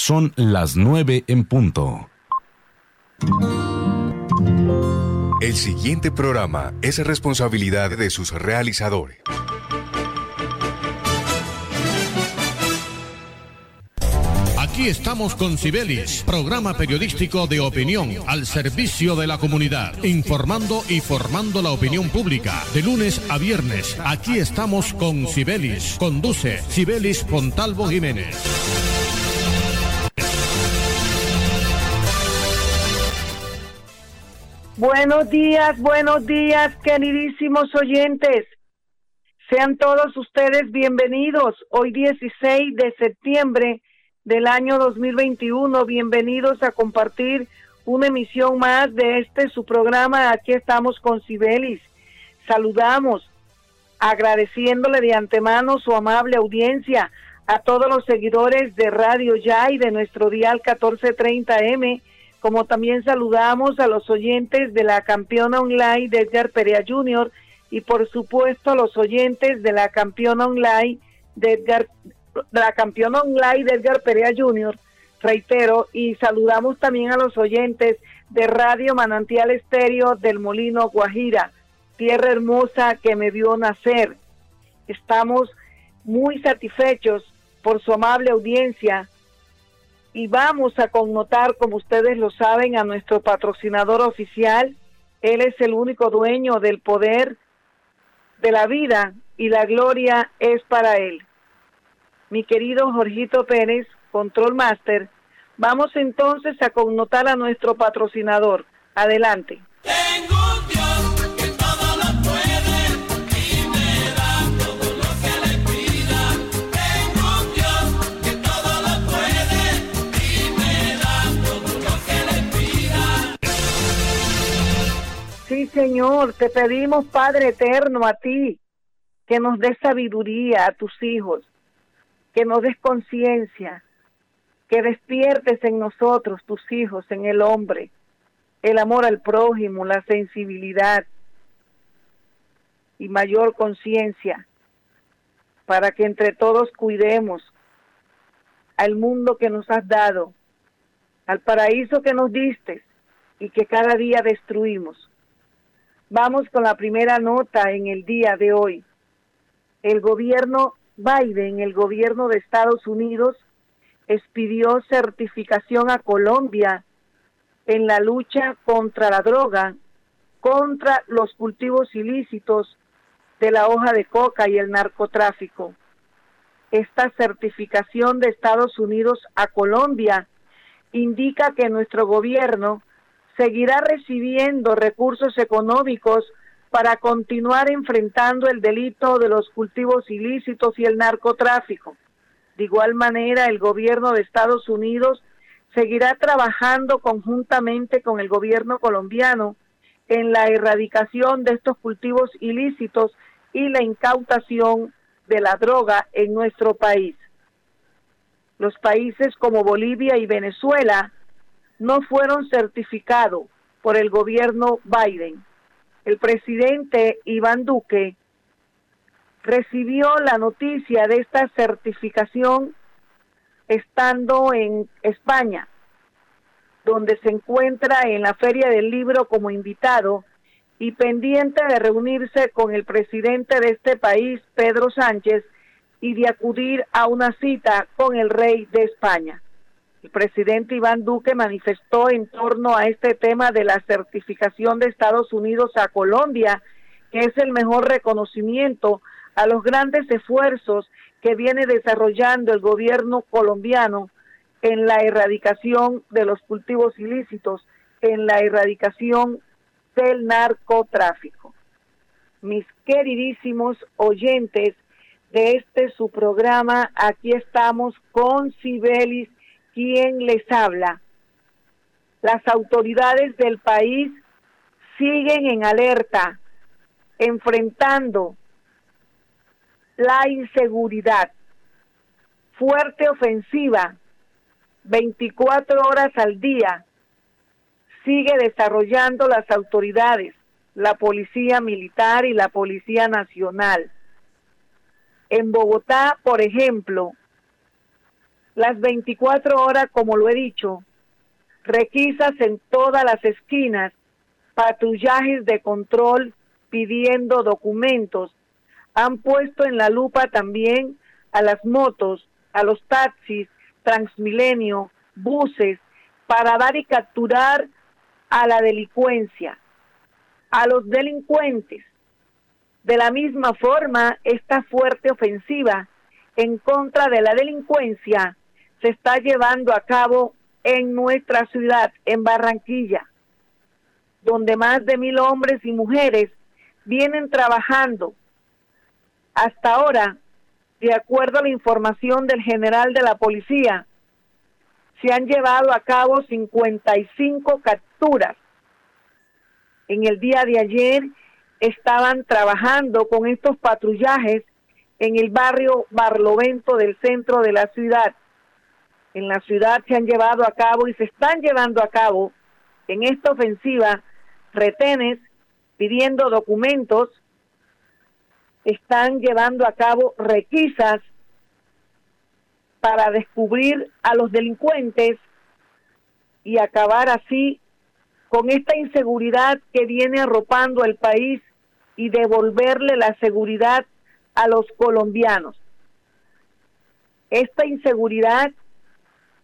Son las nueve en punto. El siguiente programa es responsabilidad de sus realizadores. Aquí estamos con Cibelis, programa periodístico de opinión al servicio de la comunidad, informando y formando la opinión pública. De lunes a viernes, aquí estamos con Cibelis. Conduce Cibelis Pontalvo Jiménez. Buenos días, buenos días, queridísimos oyentes. Sean todos ustedes bienvenidos. Hoy 16 de septiembre del año 2021. Bienvenidos a compartir una emisión más de este su programa. Aquí estamos con Sibelis. Saludamos, agradeciéndole de antemano su amable audiencia a todos los seguidores de Radio Ya de nuestro dial 1430M como también saludamos a los oyentes de la campeona online de Edgar Perea Jr. y por supuesto a los oyentes de la campeona online de Edgar, la campeona online de Edgar Perea Jr. Reitero, y saludamos también a los oyentes de Radio Manantial Estéreo del Molino Guajira, tierra hermosa que me vio nacer. Estamos muy satisfechos por su amable audiencia y vamos a connotar, como ustedes lo saben, a nuestro patrocinador oficial. Él es el único dueño del poder de la vida y la gloria es para él. Mi querido Jorgito Pérez, Control Master, vamos entonces a connotar a nuestro patrocinador. Adelante. Señor, te pedimos, Padre eterno, a ti, que nos des sabiduría a tus hijos, que nos des conciencia, que despiertes en nosotros, tus hijos, en el hombre, el amor al prójimo, la sensibilidad y mayor conciencia, para que entre todos cuidemos al mundo que nos has dado, al paraíso que nos diste y que cada día destruimos. Vamos con la primera nota en el día de hoy. El gobierno Biden, el gobierno de Estados Unidos, expidió certificación a Colombia en la lucha contra la droga, contra los cultivos ilícitos de la hoja de coca y el narcotráfico. Esta certificación de Estados Unidos a Colombia indica que nuestro gobierno seguirá recibiendo recursos económicos para continuar enfrentando el delito de los cultivos ilícitos y el narcotráfico. De igual manera, el gobierno de Estados Unidos seguirá trabajando conjuntamente con el gobierno colombiano en la erradicación de estos cultivos ilícitos y la incautación de la droga en nuestro país. Los países como Bolivia y Venezuela no fueron certificados por el gobierno Biden. El presidente Iván Duque recibió la noticia de esta certificación estando en España, donde se encuentra en la Feria del Libro como invitado y pendiente de reunirse con el presidente de este país, Pedro Sánchez, y de acudir a una cita con el rey de España. Presidente Iván Duque manifestó en torno a este tema de la certificación de Estados Unidos a Colombia, que es el mejor reconocimiento a los grandes esfuerzos que viene desarrollando el gobierno colombiano en la erradicación de los cultivos ilícitos, en la erradicación del narcotráfico. Mis queridísimos oyentes de este su programa, aquí estamos con Cibelis ¿Quién les habla. Las autoridades del país siguen en alerta, enfrentando la inseguridad. Fuerte ofensiva, 24 horas al día, sigue desarrollando las autoridades, la Policía Militar y la Policía Nacional. En Bogotá, por ejemplo, las 24 horas, como lo he dicho, requisas en todas las esquinas, patrullajes de control pidiendo documentos. Han puesto en la lupa también a las motos, a los taxis, Transmilenio, buses, para dar y capturar a la delincuencia, a los delincuentes. De la misma forma, esta fuerte ofensiva en contra de la delincuencia se está llevando a cabo en nuestra ciudad, en Barranquilla, donde más de mil hombres y mujeres vienen trabajando. Hasta ahora, de acuerdo a la información del general de la policía, se han llevado a cabo 55 capturas. En el día de ayer estaban trabajando con estos patrullajes en el barrio Barlovento del centro de la ciudad. En la ciudad se han llevado a cabo y se están llevando a cabo en esta ofensiva retenes pidiendo documentos, están llevando a cabo requisas para descubrir a los delincuentes y acabar así con esta inseguridad que viene arropando el país y devolverle la seguridad a los colombianos. Esta inseguridad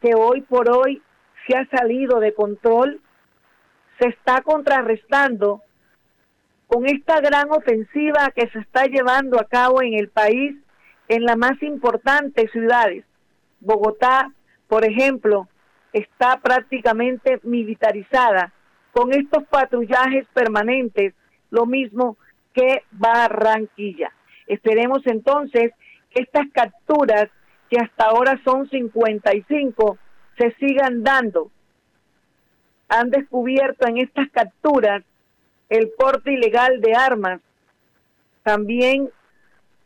que hoy por hoy se ha salido de control se está contrarrestando con esta gran ofensiva que se está llevando a cabo en el país en las más importantes ciudades. Bogotá, por ejemplo, está prácticamente militarizada con estos patrullajes permanentes, lo mismo que Barranquilla. Esperemos entonces que estas capturas, que hasta ahora son 55, se sigan dando. Han descubierto en estas capturas el porte ilegal de armas, también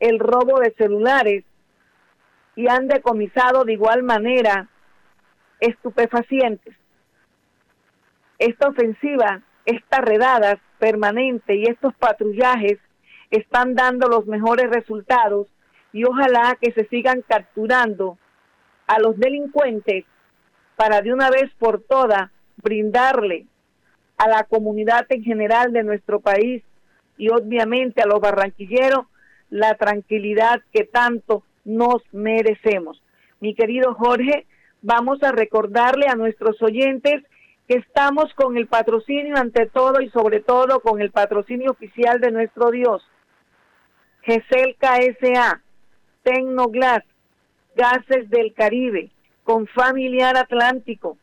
el robo de celulares y han decomisado de igual manera estupefacientes. Esta ofensiva, estas redadas permanentes y estos patrullajes están dando los mejores resultados y ojalá que se sigan capturando a los delincuentes para de una vez por todas brindarle a la comunidad en general de nuestro país y obviamente a los barranquilleros la tranquilidad que tanto nos merecemos. Mi querido Jorge, vamos a recordarle a nuestros oyentes que estamos con el patrocinio ante todo y sobre todo con el patrocinio oficial de nuestro Dios. GESEL KSA, Tecnoglass, Gases del Caribe, con Familiar Atlántico,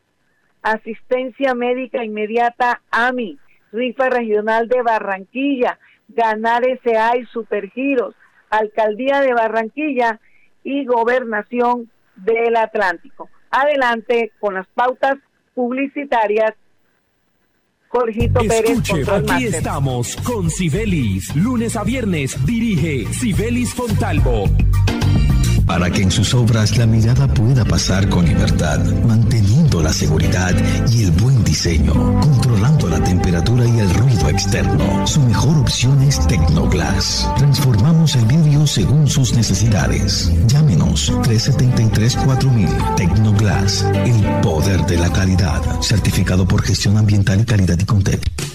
Asistencia Médica Inmediata AMI, Rifa Regional de Barranquilla, Ganar SA y Supergiros, Alcaldía de Barranquilla y Gobernación del Atlántico. Adelante con las pautas publicitarias. Jorgito Pérez, aquí estamos con Sibelis. Lunes a viernes dirige Sibelis Fontalvo para que en sus obras la mirada pueda pasar con libertad, manteniendo la seguridad y el buen diseño, controlando la temperatura y el ruido externo. Su mejor opción es Tecnoglass. Transformamos el vidrio según sus necesidades. Llámenos 373-4000 Tecnoglass, el poder de la calidad, certificado por gestión ambiental y calidad y Contec.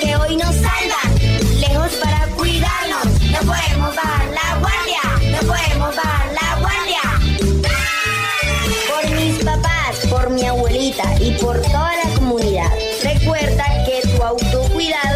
que hoy nos salvan, lejos para cuidarnos. No podemos bajar la guardia, no podemos bajar la guardia. Por mis papás, por mi abuelita y por toda la comunidad. Recuerda que tu autocuidado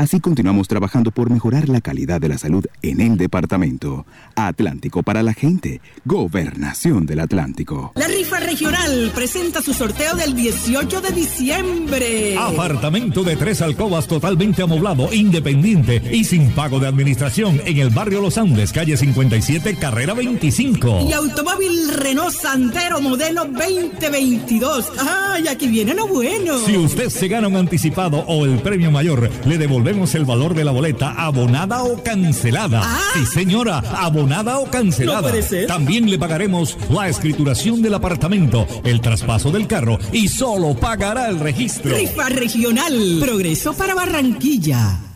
Así continuamos trabajando por mejorar la calidad de la salud en el departamento. Atlántico para la gente. Gobernación del Atlántico. La rifa regional presenta su sorteo del 18 de diciembre. Apartamento de tres alcobas totalmente amoblado, independiente y sin pago de administración en el barrio Los Andes, calle 57, carrera 25. Y automóvil Renault Sandero modelo 2022. ¡Ay, aquí viene lo bueno! Si usted se gana un anticipado o el premio mayor, le devolvemos el valor de la boleta abonada o cancelada. Ah. Sí, señora, abonada o cancelada. No puede ser. También le pagaremos la escrituración del apartamento, el traspaso del carro y solo pagará el registro. Rifa regional. Progreso para Barranquilla.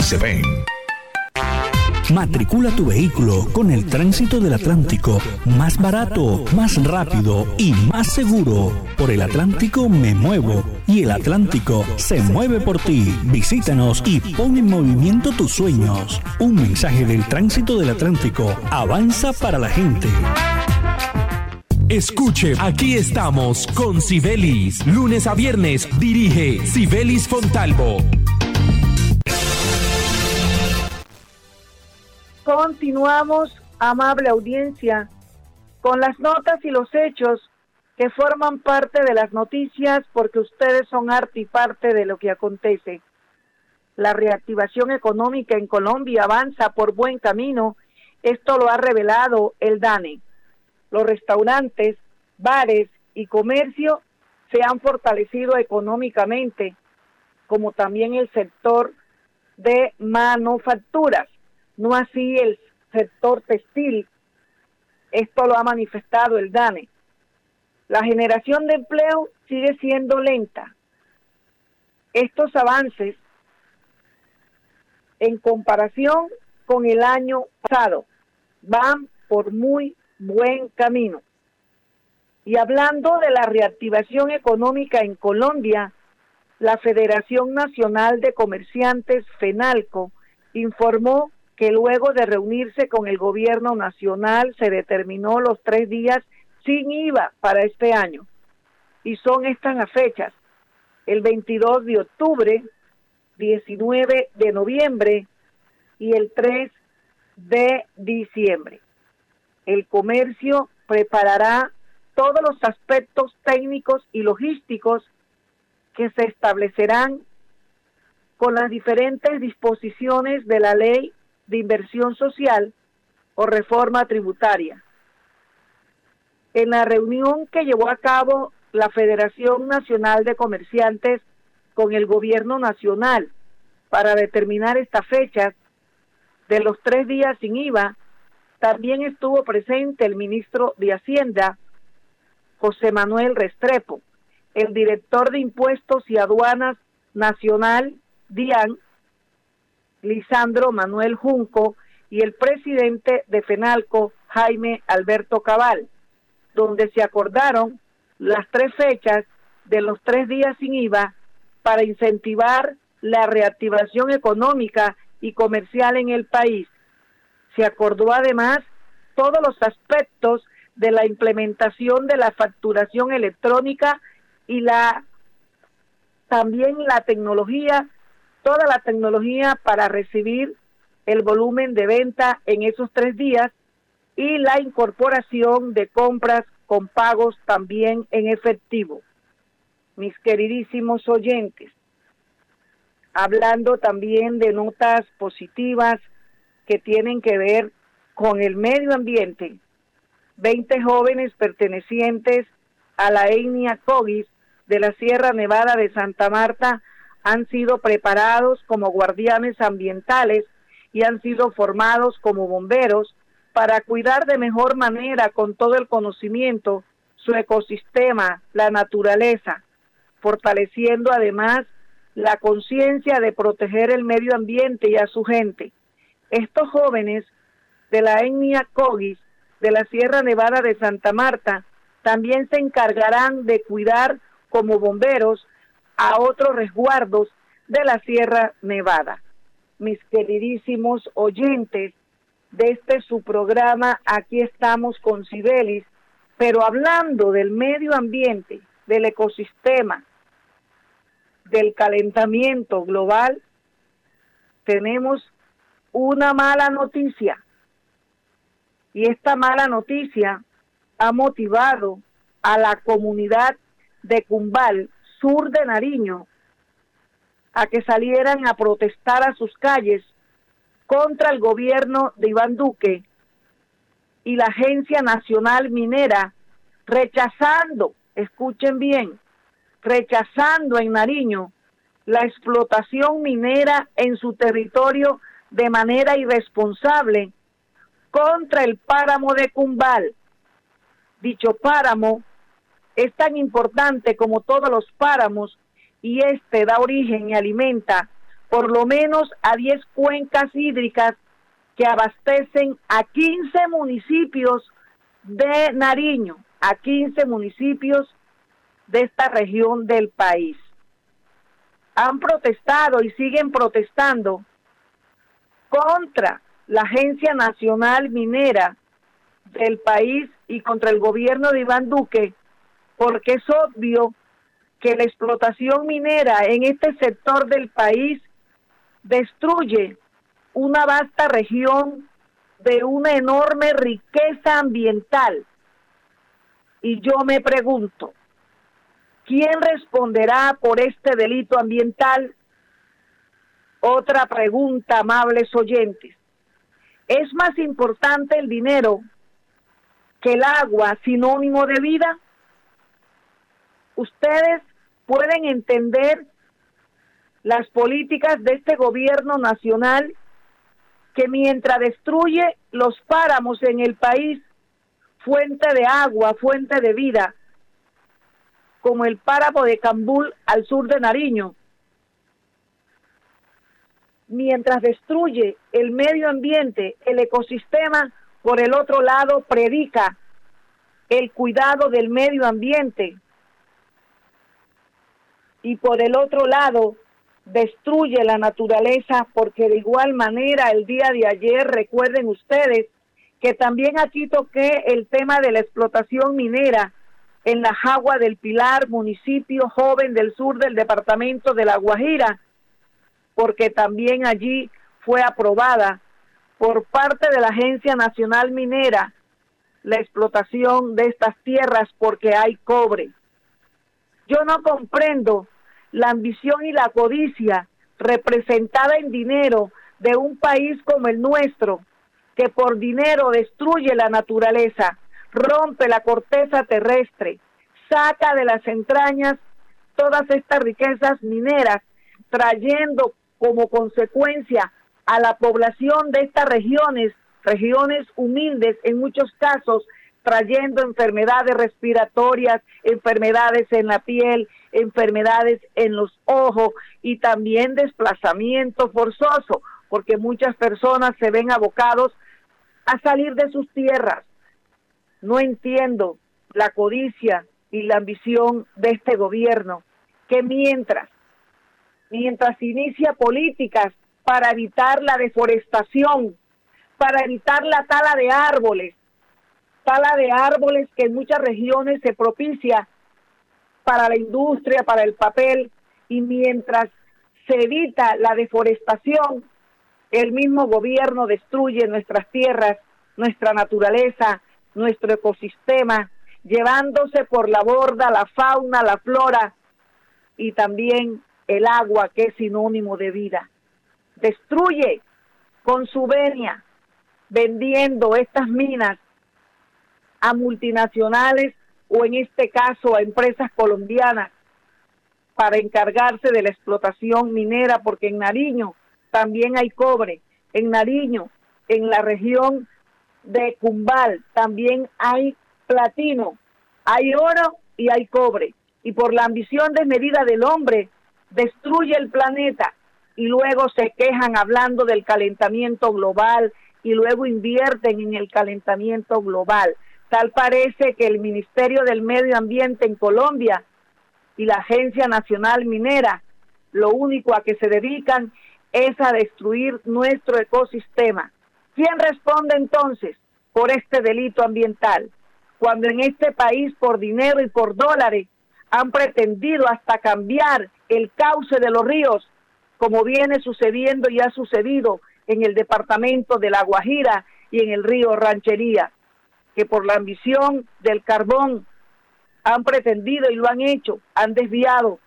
sí se ven. Matricula tu vehículo con el tránsito del Atlántico. Más barato, más rápido y más seguro. Por el Atlántico me muevo y el Atlántico se mueve por ti. Visítanos y pon en movimiento tus sueños. Un mensaje del tránsito del Atlántico. Avanza para la gente. Escuche, aquí estamos con Sibelis. Lunes a viernes dirige Sibelis Fontalvo. Continuamos, amable audiencia, con las notas y los hechos que forman parte de las noticias porque ustedes son arte y parte de lo que acontece. La reactivación económica en Colombia avanza por buen camino. Esto lo ha revelado el DANE. Los restaurantes, bares y comercio se han fortalecido económicamente, como también el sector de manufacturas no así el sector textil. Esto lo ha manifestado el DANE. La generación de empleo sigue siendo lenta. Estos avances, en comparación con el año pasado, van por muy buen camino. Y hablando de la reactivación económica en Colombia, la Federación Nacional de Comerciantes, FENALCO, informó que luego de reunirse con el gobierno nacional se determinó los tres días sin IVA para este año. Y son estas las fechas. el 22 de octubre, 19 de noviembre y el 3 de diciembre. El comercio preparará todos los aspectos técnicos y logísticos que se establecerán con las diferentes disposiciones de la ley de inversión social o reforma tributaria. En la reunión que llevó a cabo la Federación Nacional de Comerciantes con el Gobierno Nacional para determinar estas fechas de los tres días sin IVA, también estuvo presente el ministro de Hacienda, José Manuel Restrepo, el director de Impuestos y Aduanas Nacional, DIAN, Lisandro Manuel Junco, y el presidente de FENALCO, Jaime Alberto Cabal, donde se acordaron las tres fechas de los tres días sin IVA para incentivar la reactivación económica y comercial en el país. Se acordó además todos los aspectos de la implementación de la facturación electrónica y la también la tecnología, toda la tecnología para recibir el volumen de venta en esos tres días y la incorporación de compras con pagos también en efectivo. Mis queridísimos oyentes, hablando también de notas positivas que tienen que ver con el medio ambiente, 20 jóvenes pertenecientes a la etnia Cogis de la Sierra Nevada de Santa Marta han sido preparados como guardianes ambientales y han sido formados como bomberos para cuidar de mejor manera con todo el conocimiento su ecosistema, la naturaleza, fortaleciendo además la conciencia de proteger el medio ambiente y a su gente. Estos jóvenes de la etnia Cogis de la Sierra Nevada de Santa Marta también se encargarán de cuidar como bomberos a otros resguardos de la Sierra Nevada. Mis queridísimos oyentes, de este su programa, aquí estamos con Cibelis, pero hablando del medio ambiente, del ecosistema, del calentamiento global, tenemos una mala noticia. Y esta mala noticia ha motivado a la comunidad de Cumbal, sur de Nariño, a que salieran a protestar a sus calles contra el gobierno de Iván Duque y la Agencia Nacional Minera, rechazando, escuchen bien, rechazando en Nariño la explotación minera en su territorio de manera irresponsable contra el páramo de Cumbal. Dicho páramo es tan importante como todos los páramos y este da origen y alimenta por lo menos a 10 cuencas hídricas que abastecen a 15 municipios de Nariño, a 15 municipios de esta región del país. Han protestado y siguen protestando contra la Agencia Nacional Minera del país y contra el gobierno de Iván Duque, porque es obvio que la explotación minera en este sector del país destruye una vasta región de una enorme riqueza ambiental. Y yo me pregunto, ¿quién responderá por este delito ambiental? Otra pregunta, amables oyentes. ¿Es más importante el dinero que el agua sinónimo de vida? Ustedes pueden entender las políticas de este gobierno nacional que mientras destruye los páramos en el país, fuente de agua, fuente de vida, como el páramo de Cambul al sur de Nariño, mientras destruye el medio ambiente, el ecosistema, por el otro lado predica el cuidado del medio ambiente y por el otro lado destruye la naturaleza porque de igual manera el día de ayer, recuerden ustedes que también aquí toqué el tema de la explotación minera en la Jagua del Pilar, municipio joven del sur del departamento de La Guajira, porque también allí fue aprobada por parte de la Agencia Nacional Minera la explotación de estas tierras porque hay cobre. Yo no comprendo la ambición y la codicia representada en dinero de un país como el nuestro, que por dinero destruye la naturaleza, rompe la corteza terrestre, saca de las entrañas todas estas riquezas mineras, trayendo como consecuencia a la población de estas regiones, regiones humildes en muchos casos, trayendo enfermedades respiratorias, enfermedades en la piel, enfermedades en los ojos y también desplazamiento forzoso, porque muchas personas se ven abocados a salir de sus tierras. No entiendo la codicia y la ambición de este gobierno, que mientras, mientras inicia políticas para evitar la deforestación, para evitar la tala de árboles, tala de árboles que en muchas regiones se propicia para la industria, para el papel, y mientras se evita la deforestación, el mismo gobierno destruye nuestras tierras, nuestra naturaleza, nuestro ecosistema, llevándose por la borda la fauna, la flora y también el agua que es sinónimo de vida. Destruye con su venia vendiendo estas minas a multinacionales o en este caso a empresas colombianas para encargarse de la explotación minera, porque en Nariño también hay cobre, en Nariño, en la región de Cumbal, también hay platino, hay oro y hay cobre. Y por la ambición desmedida del hombre, destruye el planeta y luego se quejan hablando del calentamiento global y luego invierten en el calentamiento global. Tal parece que el Ministerio del Medio Ambiente en Colombia y la Agencia Nacional Minera lo único a que se dedican es a destruir nuestro ecosistema. ¿Quién responde entonces por este delito ambiental? Cuando en este país por dinero y por dólares han pretendido hasta cambiar el cauce de los ríos como viene sucediendo y ha sucedido en el departamento de La Guajira y en el río Ranchería, que por la ambición del carbón han pretendido y lo han hecho, han desviado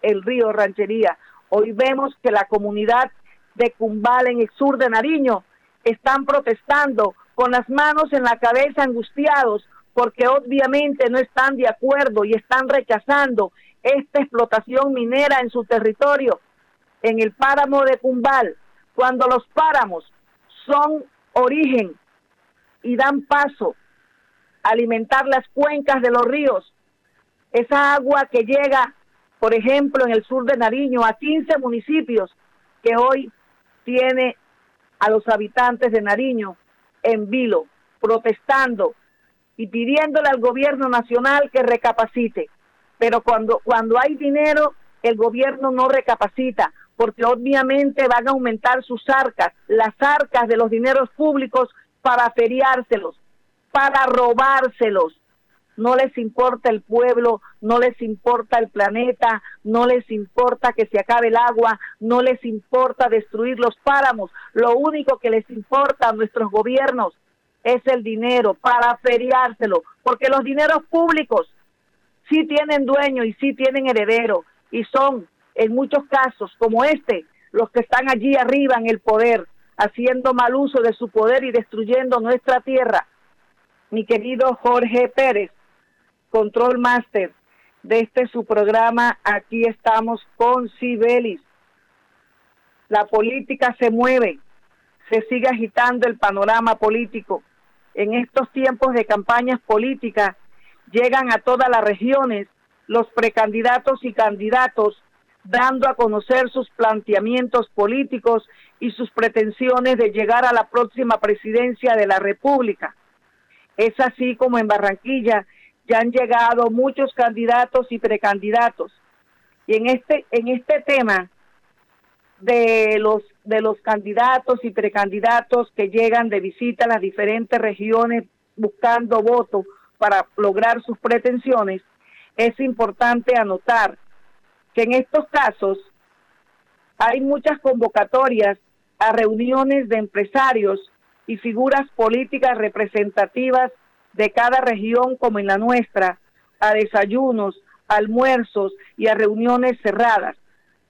el río Ranchería. Hoy vemos que la comunidad de Cumbal en el sur de Nariño están protestando con las manos en la cabeza angustiados porque obviamente no están de acuerdo y están rechazando esta explotación minera en su territorio en el páramo de Cumbal, cuando los páramos son origen y dan paso alimentar las cuencas de los ríos, esa agua que llega, por ejemplo, en el sur de Nariño, a 15 municipios que hoy tiene a los habitantes de Nariño en vilo, protestando y pidiéndole al gobierno nacional que recapacite. Pero cuando, cuando hay dinero, el gobierno no recapacita porque obviamente van a aumentar sus arcas, las arcas de los dineros públicos para feriárselos, para robárselos. No les importa el pueblo, no les importa el planeta, no les importa que se acabe el agua, no les importa destruir los páramos. Lo único que les importa a nuestros gobiernos es el dinero para feriárselo, porque los dineros públicos sí tienen dueño y sí tienen heredero y son en muchos casos como este, los que están allí arriba en el poder, haciendo mal uso de su poder y destruyendo nuestra tierra. Mi querido Jorge Pérez, Control Master de este su programa, aquí estamos con Sibelis. La política se mueve, se sigue agitando el panorama político. En estos tiempos de campañas políticas llegan a todas las regiones los precandidatos y candidatos dando a conocer sus planteamientos políticos y sus pretensiones de llegar a la próxima presidencia de la República. Es así como en Barranquilla ya han llegado muchos candidatos y precandidatos. Y en este en este tema de los de los candidatos y precandidatos que llegan de visita a las diferentes regiones buscando votos para lograr sus pretensiones, es importante anotar que en estos casos hay muchas convocatorias a reuniones de empresarios y figuras políticas representativas de cada región como en la nuestra, a desayunos, almuerzos y a reuniones cerradas.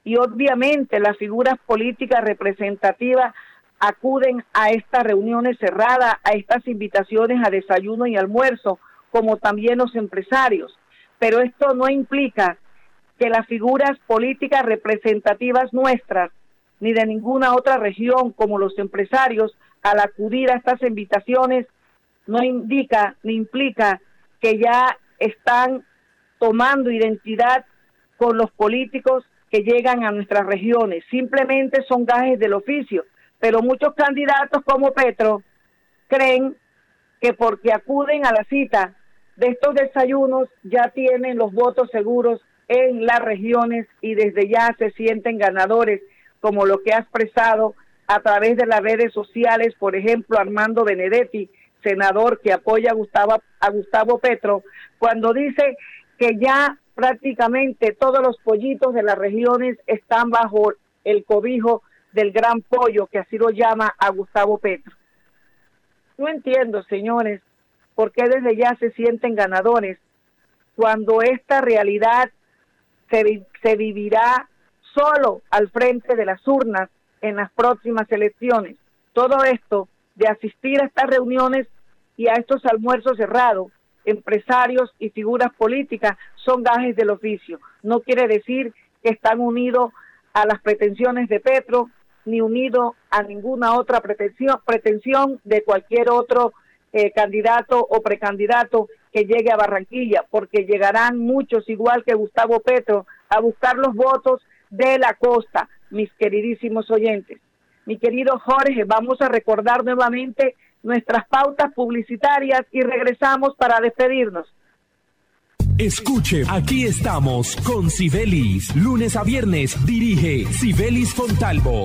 Y obviamente las figuras políticas representativas acuden a estas reuniones cerradas, a estas invitaciones a desayuno y almuerzo, como también los empresarios. Pero esto no implica que las figuras políticas representativas nuestras, ni de ninguna otra región, como los empresarios, al acudir a estas invitaciones, no indica ni implica que ya están tomando identidad con los políticos que llegan a nuestras regiones. Simplemente son gajes del oficio. Pero muchos candidatos como Petro creen que porque acuden a la cita de estos desayunos ya tienen los votos seguros en las regiones y desde ya se sienten ganadores, como lo que ha expresado a través de las redes sociales, por ejemplo, Armando Benedetti, senador que apoya a Gustavo, a Gustavo Petro, cuando dice que ya prácticamente todos los pollitos de las regiones están bajo el cobijo del gran pollo, que así lo llama a Gustavo Petro. No entiendo, señores, por qué desde ya se sienten ganadores cuando esta realidad se, se vivirá solo al frente de las urnas en las próximas elecciones. Todo esto de asistir a estas reuniones y a estos almuerzos cerrados, empresarios y figuras políticas son gajes del oficio. No quiere decir que están unidos a las pretensiones de Petro ni unidos a ninguna otra pretensión, pretensión de cualquier otro eh, candidato o precandidato que llegue a Barranquilla, porque llegarán muchos, igual que Gustavo Petro, a buscar los votos de la costa, mis queridísimos oyentes. Mi querido Jorge, vamos a recordar nuevamente nuestras pautas publicitarias y regresamos para despedirnos. Escuche, aquí estamos con Sibelis. Lunes a viernes dirige Sibelis Fontalvo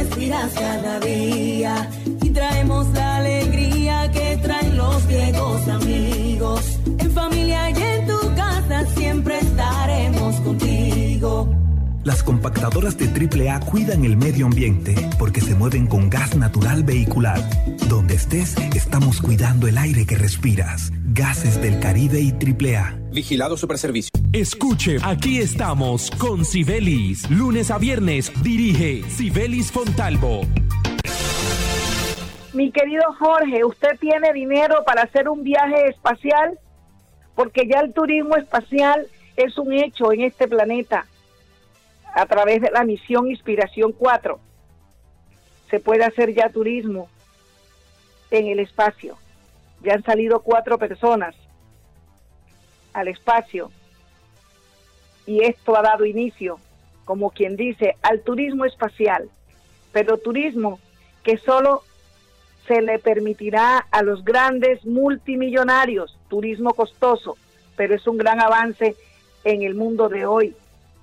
respiras cada día y traemos la alegría que traen los viejos amigos. En familia y en tu casa siempre estaremos contigo. Las compactadoras de AAA cuidan el medio ambiente porque se mueven con gas natural vehicular. Donde estés, estamos cuidando el aire que respiras. Gases del Caribe y AAA. Vigilado Superservicio. Escuche, aquí estamos con Sibelis. Lunes a viernes dirige Sibelis Fontalvo. Mi querido Jorge, ¿usted tiene dinero para hacer un viaje espacial? Porque ya el turismo espacial es un hecho en este planeta a través de la misión Inspiración 4. Se puede hacer ya turismo en el espacio. Ya han salido cuatro personas al espacio y esto ha dado inicio, como quien dice, al turismo espacial, pero turismo que solo se le permitirá a los grandes multimillonarios, turismo costoso, pero es un gran avance en el mundo de hoy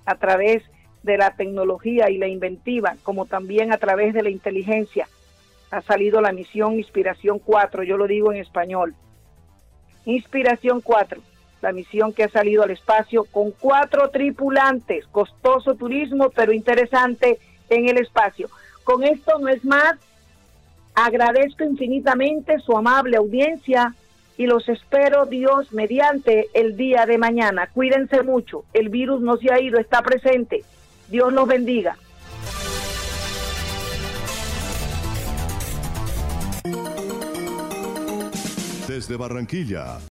a través de la tecnología y la inventiva, como también a través de la inteligencia. Ha salido la misión Inspiración 4, yo lo digo en español. Inspiración 4 la misión que ha salido al espacio con cuatro tripulantes, costoso turismo, pero interesante en el espacio. Con esto no es más, agradezco infinitamente su amable audiencia y los espero Dios mediante el día de mañana. Cuídense mucho, el virus no se ha ido, está presente. Dios los bendiga. Desde Barranquilla